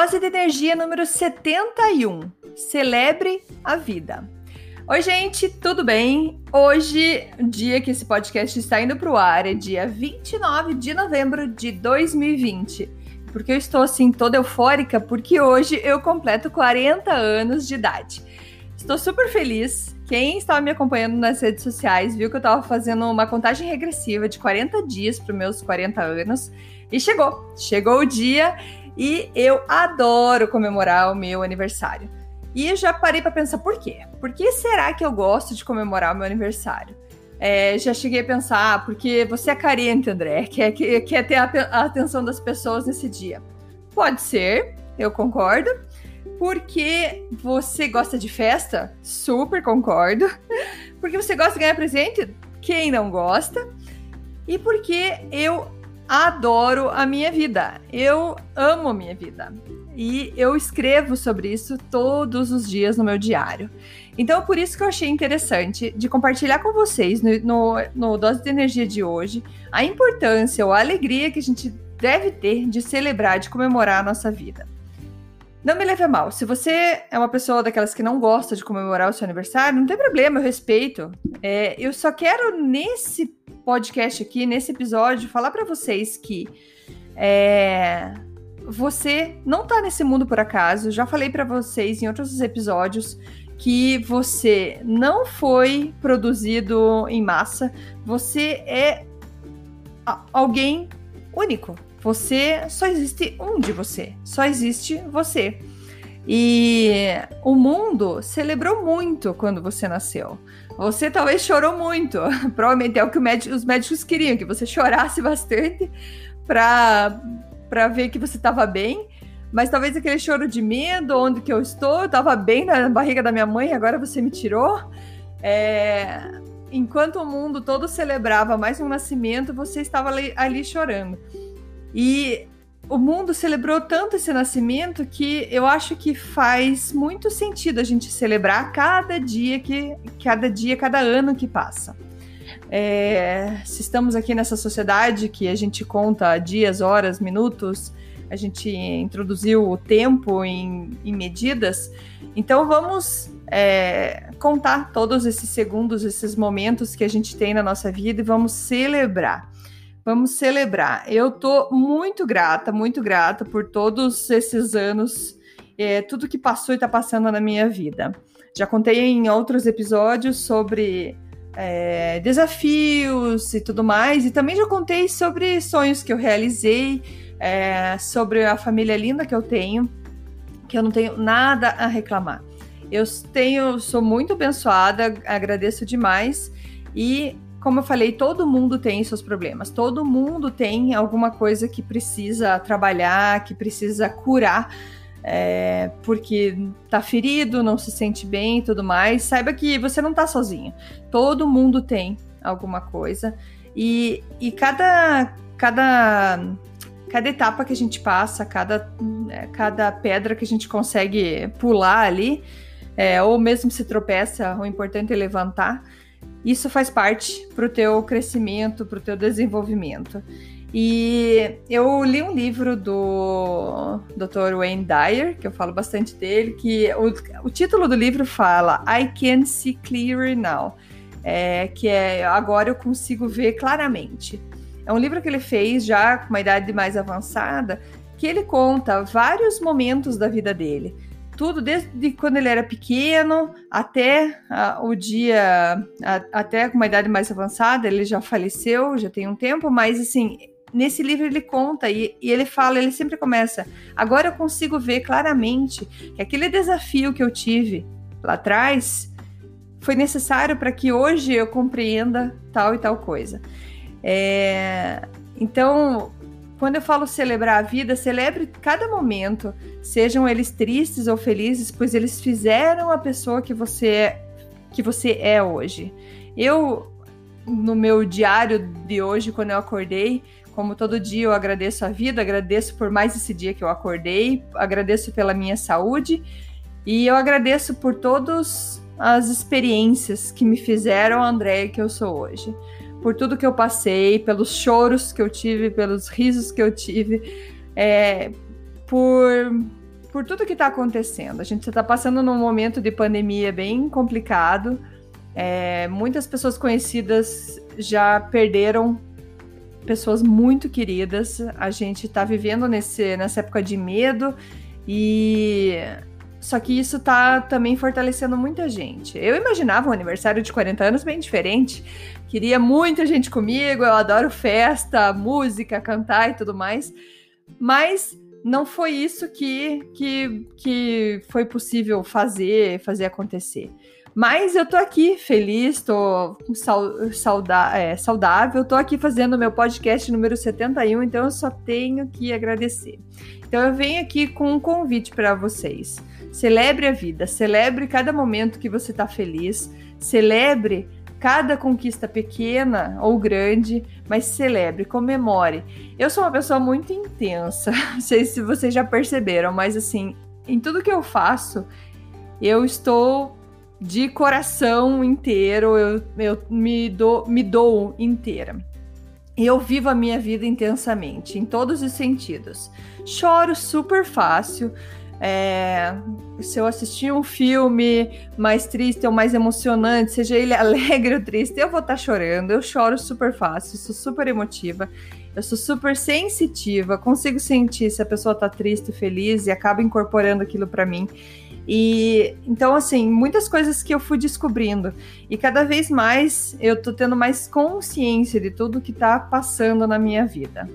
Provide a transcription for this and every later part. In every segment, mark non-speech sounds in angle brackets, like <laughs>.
Dose de energia número 71. Celebre a vida. Oi, gente, tudo bem? Hoje, dia que esse podcast está indo para o ar, é dia 29 de novembro de 2020. Porque eu estou assim toda eufórica, porque hoje eu completo 40 anos de idade. Estou super feliz. Quem estava me acompanhando nas redes sociais viu que eu estava fazendo uma contagem regressiva de 40 dias para os meus 40 anos. E chegou, chegou o dia e eu adoro comemorar o meu aniversário. E eu já parei para pensar por quê? Por que será que eu gosto de comemorar o meu aniversário? É, já cheguei a pensar, ah, porque você é carente, André, quer, quer, quer ter a, a atenção das pessoas nesse dia. Pode ser, eu concordo. Porque você gosta de festa? Super concordo. Porque você gosta de ganhar presente? Quem não gosta? E porque eu adoro a minha vida. Eu amo a minha vida. E eu escrevo sobre isso todos os dias no meu diário. Então, por isso que eu achei interessante de compartilhar com vocês no, no, no Dose de Energia de hoje a importância ou a alegria que a gente deve ter de celebrar, de comemorar a nossa vida. Não me leve a mal. Se você é uma pessoa daquelas que não gosta de comemorar o seu aniversário, não tem problema, eu respeito. É, eu só quero nesse podcast aqui, nesse episódio, falar para vocês que é, você não tá nesse mundo por acaso. Já falei para vocês em outros episódios que você não foi produzido em massa. Você é alguém único. Você só existe um de você. Só existe você. E o mundo celebrou muito quando você nasceu. Você talvez chorou muito. <laughs> Provavelmente é o que os médicos queriam, que você chorasse bastante para ver que você estava bem. Mas talvez aquele choro de medo, onde que eu estou, eu estava bem na barriga da minha mãe, agora você me tirou. É... Enquanto o mundo todo celebrava mais um nascimento, você estava ali chorando. E o mundo celebrou tanto esse nascimento que eu acho que faz muito sentido a gente celebrar cada dia que cada dia, cada ano que passa. É, se estamos aqui nessa sociedade que a gente conta dias, horas, minutos, a gente introduziu o tempo em, em medidas, então vamos é, contar todos esses segundos, esses momentos que a gente tem na nossa vida e vamos celebrar. Vamos celebrar. Eu tô muito grata, muito grata por todos esses anos, é, tudo que passou e tá passando na minha vida. Já contei em outros episódios sobre é, desafios e tudo mais, e também já contei sobre sonhos que eu realizei, é, sobre a família linda que eu tenho, que eu não tenho nada a reclamar. Eu tenho, sou muito abençoada, agradeço demais e como eu falei, todo mundo tem seus problemas, todo mundo tem alguma coisa que precisa trabalhar, que precisa curar, é, porque tá ferido, não se sente bem e tudo mais. Saiba que você não tá sozinho, todo mundo tem alguma coisa. E, e cada, cada, cada etapa que a gente passa, cada, é, cada pedra que a gente consegue pular ali, é, ou mesmo se tropeça, o importante é levantar isso faz parte para o teu crescimento, para o teu desenvolvimento. E eu li um livro do Dr. Wayne Dyer, que eu falo bastante dele, que o, o título do livro fala I Can See Clearer Now, é, que é Agora eu consigo ver claramente. É um livro que ele fez já com uma idade mais avançada, que ele conta vários momentos da vida dele tudo desde quando ele era pequeno até uh, o dia, uh, até com uma idade mais avançada, ele já faleceu, já tem um tempo, mas assim, nesse livro ele conta e, e, ele fala, ele sempre começa. Agora eu consigo ver claramente que aquele desafio que eu tive lá atrás foi necessário para que hoje eu compreenda tal e tal coisa. É, então, quando eu falo celebrar a vida, celebre cada momento, sejam eles tristes ou felizes, pois eles fizeram a pessoa que você é, que você é hoje. Eu no meu diário de hoje, quando eu acordei, como todo dia eu agradeço a vida, agradeço por mais esse dia que eu acordei, agradeço pela minha saúde e eu agradeço por todas as experiências que me fizeram a Andréia que eu sou hoje por tudo que eu passei, pelos choros que eu tive, pelos risos que eu tive, é, por, por tudo que está acontecendo. A gente está passando num momento de pandemia bem complicado. É, muitas pessoas conhecidas já perderam pessoas muito queridas. A gente está vivendo nesse, nessa época de medo e só que isso tá também fortalecendo muita gente. Eu imaginava um aniversário de 40 anos bem diferente. Queria muita gente comigo, eu adoro festa, música, cantar e tudo mais. Mas não foi isso que, que, que foi possível fazer, fazer acontecer. Mas eu tô aqui feliz, tô é, saudável, tô aqui fazendo meu podcast número 71, então eu só tenho que agradecer. Então eu venho aqui com um convite para vocês. Celebre a vida, celebre cada momento que você está feliz, celebre cada conquista pequena ou grande, mas celebre, comemore. Eu sou uma pessoa muito intensa, <laughs> não sei se vocês já perceberam, mas assim, em tudo que eu faço, eu estou de coração inteiro, eu, eu me, dou, me dou inteira. Eu vivo a minha vida intensamente, em todos os sentidos. Choro super fácil, é, se eu assistir um filme mais triste ou mais emocionante, seja ele <laughs> alegre ou triste, eu vou estar tá chorando. Eu choro super fácil, sou super emotiva, eu sou super sensitiva, consigo sentir se a pessoa tá triste, feliz e acaba incorporando aquilo para mim. E então, assim, muitas coisas que eu fui descobrindo. E cada vez mais eu tô tendo mais consciência de tudo que tá passando na minha vida.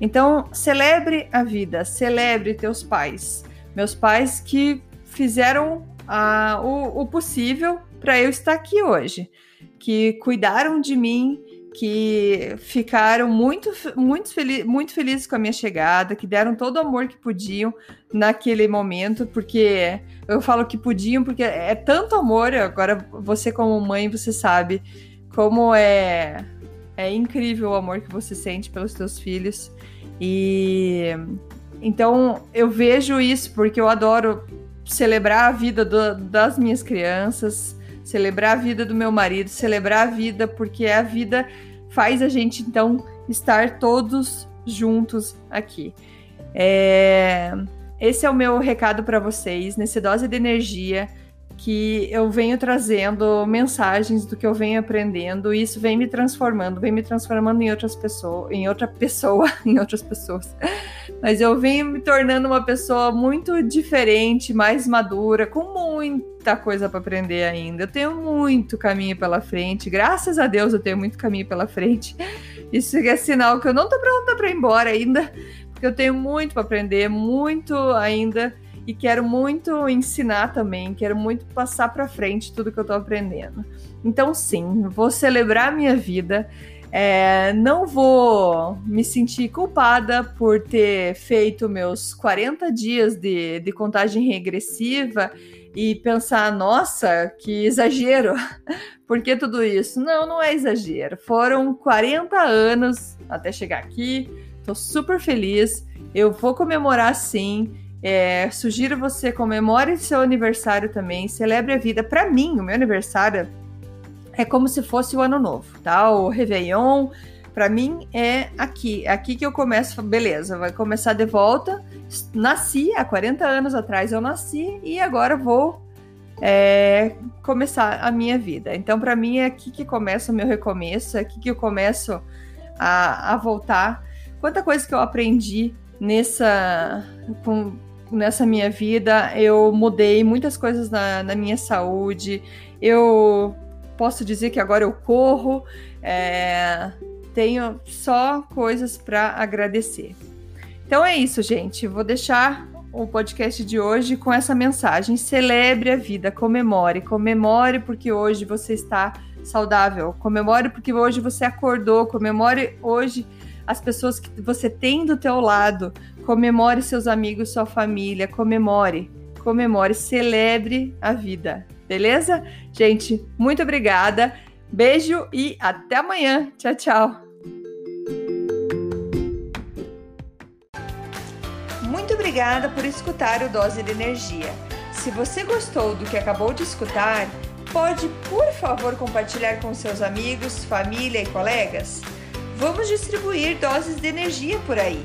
Então, celebre a vida, celebre teus pais meus pais que fizeram ah, o, o possível para eu estar aqui hoje, que cuidaram de mim, que ficaram muito, muito, fel muito felizes com a minha chegada, que deram todo o amor que podiam naquele momento, porque eu falo que podiam, porque é tanto amor. Agora, você, como mãe, você sabe como é, é incrível o amor que você sente pelos seus filhos. E então eu vejo isso porque eu adoro celebrar a vida do, das minhas crianças, celebrar a vida do meu marido, celebrar a vida porque a vida faz a gente então estar todos juntos aqui. É... Esse é o meu recado para vocês nesse dose de energia que eu venho trazendo mensagens do que eu venho aprendendo e isso vem me transformando, vem me transformando em outras pessoas, em outra pessoa, <laughs> em outras pessoas. Mas eu venho me tornando uma pessoa muito diferente, mais madura, com muita coisa para aprender ainda. Eu tenho muito caminho pela frente. Graças a Deus eu tenho muito caminho pela frente. Isso é sinal que eu não tô pronta para ir embora ainda, porque eu tenho muito para aprender, muito ainda e quero muito ensinar também, quero muito passar para frente tudo que eu estou aprendendo. Então, sim, vou celebrar a minha vida. É, não vou me sentir culpada por ter feito meus 40 dias de, de contagem regressiva e pensar, nossa, que exagero, <laughs> por que tudo isso? Não, não é exagero. Foram 40 anos até chegar aqui, tô super feliz. Eu vou comemorar sim. É, sugiro você comemore seu aniversário também, celebre a vida. Para mim, o meu aniversário é como se fosse o ano novo, tá? O Réveillon, para mim é aqui, é aqui que eu começo, beleza, vai começar de volta. Nasci há 40 anos atrás, eu nasci e agora vou é, começar a minha vida. Então, para mim é aqui que começa o meu recomeço, é aqui que eu começo a, a voltar. Quanta coisa que eu aprendi nessa com, nessa minha vida, eu mudei muitas coisas na, na minha saúde. Eu posso dizer que agora eu corro, é, tenho só coisas para agradecer. Então é isso, gente. Vou deixar o podcast de hoje com essa mensagem: celebre a vida, comemore, comemore porque hoje você está saudável, comemore porque hoje você acordou, comemore hoje as pessoas que você tem do teu lado, comemore seus amigos, sua família, comemore, comemore, celebre a vida, beleza? Gente, muito obrigada. Beijo e até amanhã. Tchau, tchau. Muito obrigada por escutar o Dose de Energia. Se você gostou do que acabou de escutar, pode, por favor, compartilhar com seus amigos, família e colegas? Vamos distribuir doses de energia por aí.